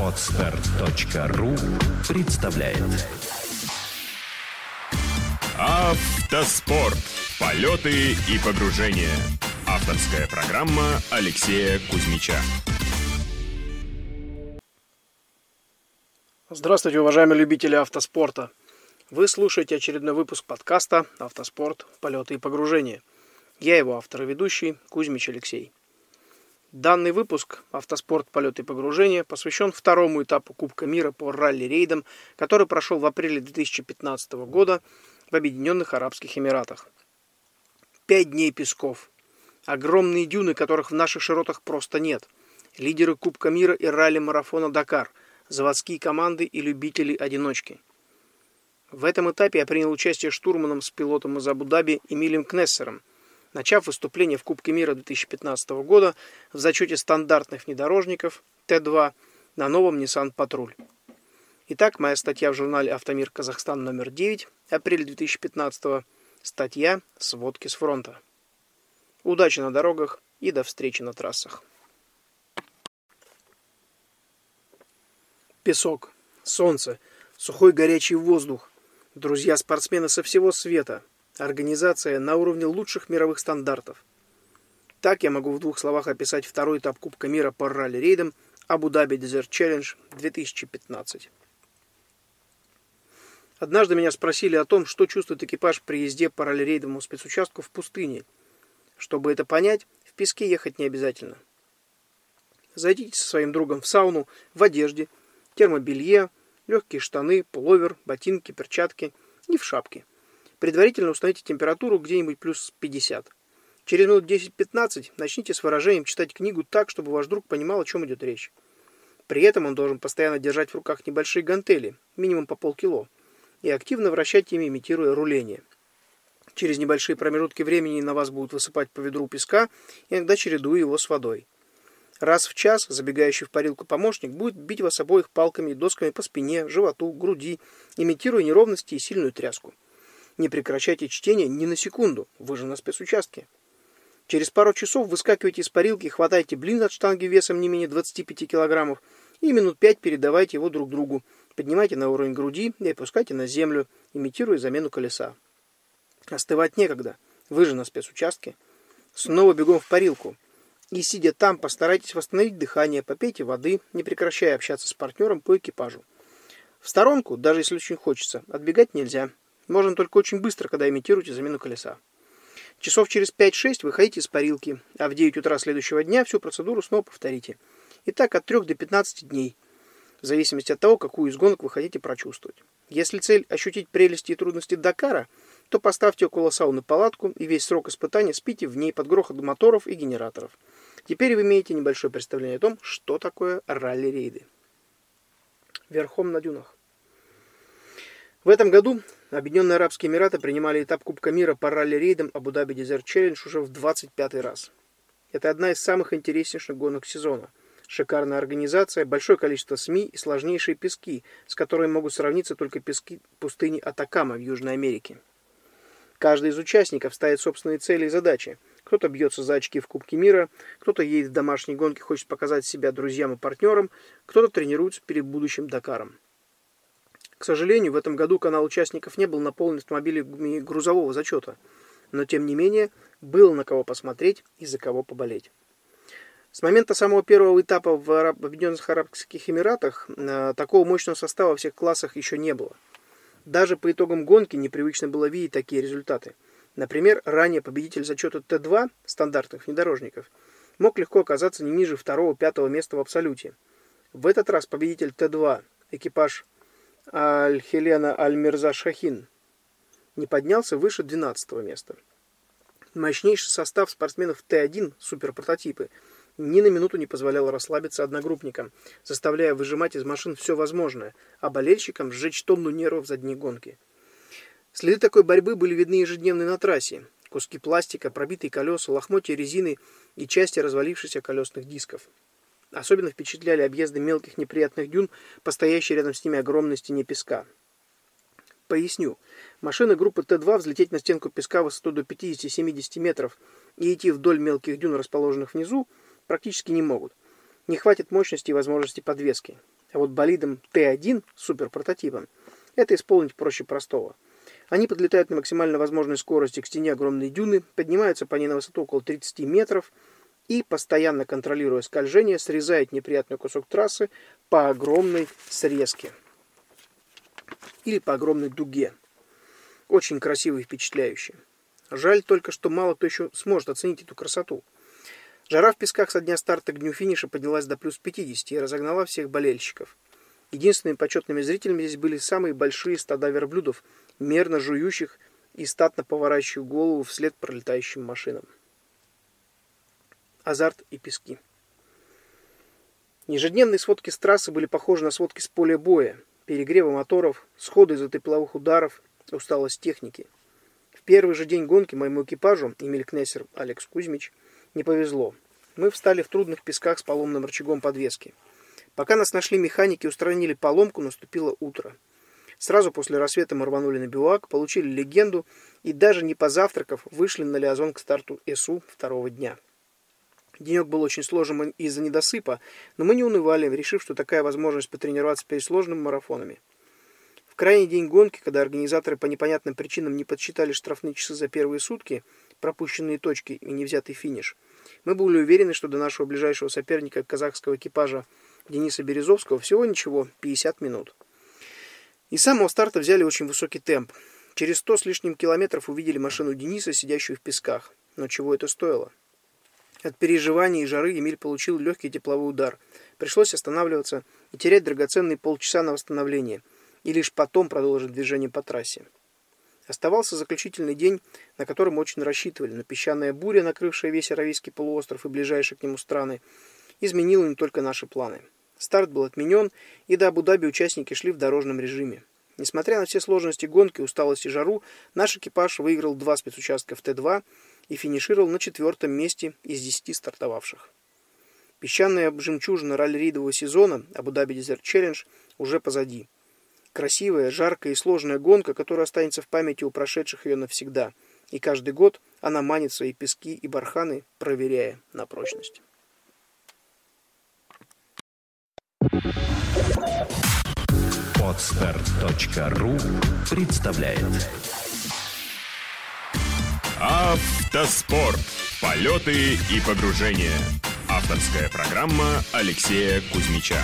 Отстар.ру представляет Автоспорт. Полеты и погружения. Авторская программа Алексея Кузьмича. Здравствуйте, уважаемые любители автоспорта. Вы слушаете очередной выпуск подкаста «Автоспорт. Полеты и погружения». Я его автор и ведущий Кузьмич Алексей. Данный выпуск «Автоспорт. Полеты и погружения» посвящен второму этапу Кубка мира по ралли-рейдам, который прошел в апреле 2015 года в Объединенных Арабских Эмиратах. Пять дней песков. Огромные дюны, которых в наших широтах просто нет. Лидеры Кубка мира и ралли-марафона «Дакар», заводские команды и любители-одиночки – в этом этапе я принял участие штурманом с пилотом из Абу-Даби Эмилием Кнессером, начав выступление в Кубке мира 2015 года в зачете стандартных внедорожников Т-2 на новом Nissan Патруль. Итак, моя статья в журнале «Автомир Казахстан» номер 9, апрель 2015 статья «Сводки с фронта». Удачи на дорогах и до встречи на трассах. Песок, солнце, сухой горячий воздух, Друзья-спортсмены со всего света. Организация на уровне лучших мировых стандартов. Так я могу в двух словах описать второй этап Кубка мира по ралли-рейдам Абу-Даби Desert Challenge 2015. Однажды меня спросили о том, что чувствует экипаж при езде по ралли-рейдовому спецучастку в пустыне. Чтобы это понять, в песке ехать не обязательно. Зайдите со своим другом в сауну в одежде, термобелье, легкие штаны, пуловер, ботинки, перчатки и в шапке. Предварительно установите температуру где-нибудь плюс 50. Через минут 10-15 начните с выражением читать книгу так, чтобы ваш друг понимал, о чем идет речь. При этом он должен постоянно держать в руках небольшие гантели, минимум по полкило, и активно вращать ими, имитируя руление. Через небольшие промежутки времени на вас будут высыпать по ведру песка, иногда чередуя его с водой. Раз в час забегающий в парилку помощник будет бить вас обоих палками и досками по спине, животу, груди, имитируя неровности и сильную тряску. Не прекращайте чтение ни на секунду, вы же на спецучастке. Через пару часов выскакивайте из парилки, хватайте блин от штанги весом не менее 25 килограммов и минут пять передавайте его друг другу. Поднимайте на уровень груди и опускайте на землю, имитируя замену колеса. Остывать некогда, вы же на спецучастке. Снова бегом в парилку. И сидя там, постарайтесь восстановить дыхание, попейте воды, не прекращая общаться с партнером по экипажу. В сторонку, даже если очень хочется, отбегать нельзя. Можно только очень быстро, когда имитируете замену колеса. Часов через 5-6 выходите из парилки, а в 9 утра следующего дня всю процедуру снова повторите. И так от 3 до 15 дней, в зависимости от того, какую из гонок вы хотите прочувствовать. Если цель ощутить прелести и трудности Дакара, то поставьте около сауны палатку и весь срок испытания спите в ней под грохот моторов и генераторов. Теперь вы имеете небольшое представление о том, что такое ралли-рейды. Верхом на дюнах. В этом году Объединенные Арабские Эмираты принимали этап Кубка мира по ралли-рейдам Абу-Даби Desert Challenge уже в 25 раз. Это одна из самых интереснейших гонок сезона. Шикарная организация, большое количество СМИ и сложнейшие пески, с которыми могут сравниться только пески пустыни Атакама в Южной Америке. Каждый из участников ставит собственные цели и задачи – кто-то бьется за очки в Кубке мира, кто-то едет в домашней гонке, хочет показать себя друзьям и партнерам, кто-то тренируется перед будущим Дакаром. К сожалению, в этом году канал участников не был наполнен автомобилями грузового зачета, но тем не менее было на кого посмотреть и за кого поболеть. С момента самого первого этапа в Объединенных Арабских Эмиратах э, такого мощного состава во всех классах еще не было. Даже по итогам гонки непривычно было видеть такие результаты – Например, ранее победитель зачета Т2 стандартных внедорожников мог легко оказаться не ниже второго-пятого места в абсолюте. В этот раз победитель Т2, экипаж Аль-Хелена Аль-Мирза Шахин, не поднялся выше 12 места. Мощнейший состав спортсменов Т1 суперпрототипы ни на минуту не позволял расслабиться одногруппникам, заставляя выжимать из машин все возможное, а болельщикам сжечь тонну нервов за дни гонки. Следы такой борьбы были видны ежедневно на трассе. Куски пластика, пробитые колеса, лохмотья резины и части развалившихся колесных дисков. Особенно впечатляли объезды мелких неприятных дюн, постоящие рядом с ними огромной стене песка. Поясню. Машины группы Т-2 взлететь на стенку песка высотой до 50-70 метров и идти вдоль мелких дюн, расположенных внизу, практически не могут. не хватит мощности и возможности подвески. А вот болидом Т1, суперпрототипом, это исполнить проще простого. Они подлетают на максимально возможной скорости к стене огромной дюны, поднимаются по ней на высоту около 30 метров и, постоянно контролируя скольжение, срезают неприятный кусок трассы по огромной срезке. Или по огромной дуге. Очень красиво и впечатляюще. Жаль только, что мало кто еще сможет оценить эту красоту. Жара в песках со дня старта к дню финиша поднялась до плюс 50 и разогнала всех болельщиков. Единственными почетными зрителями здесь были самые большие стада верблюдов, мерно жующих и статно поворачивающих голову вслед пролетающим машинам. Азарт и пески. Ежедневные сводки с трассы были похожи на сводки с поля боя, перегрева моторов, сходы из-за тепловых ударов, усталость техники. В первый же день гонки моему экипажу, Эмиль Кнессер Алекс Кузьмич, не повезло. Мы встали в трудных песках с поломным рычагом подвески. Пока нас нашли механики и устранили поломку, наступило утро. Сразу после рассвета мы рванули на бивак, получили легенду и даже не позавтракав, вышли на Лиазон к старту СУ второго дня. Денек был очень сложен из-за недосыпа, но мы не унывали, решив, что такая возможность потренироваться перед сложными марафонами. В крайний день гонки, когда организаторы по непонятным причинам не подсчитали штрафные часы за первые сутки, пропущенные точки и невзятый финиш, мы были уверены, что до нашего ближайшего соперника казахского экипажа Дениса Березовского всего ничего, 50 минут. И с самого старта взяли очень высокий темп. Через сто с лишним километров увидели машину Дениса, сидящую в песках. Но чего это стоило? От переживаний и жары Эмиль получил легкий тепловой удар. Пришлось останавливаться и терять драгоценные полчаса на восстановление, и лишь потом продолжить движение по трассе. Оставался заключительный день, на который мы очень рассчитывали, но песчаная буря, накрывшая весь Аравийский полуостров и ближайшие к нему страны, изменила не только наши планы. Старт был отменен, и до Абу-Даби участники шли в дорожном режиме. Несмотря на все сложности гонки, усталость и жару, наш экипаж выиграл два спецучастка в Т-2 и финишировал на четвертом месте из десяти стартовавших. Песчаная жемчужина ралли-ридового сезона Абу-Даби Дезерт Челлендж уже позади. Красивая, жаркая и сложная гонка, которая останется в памяти у прошедших ее навсегда. И каждый год она манит свои пески и барханы, проверяя на прочность. Отстар.ру представляет Автоспорт. Полеты и погружения. Авторская программа Алексея Кузьмича.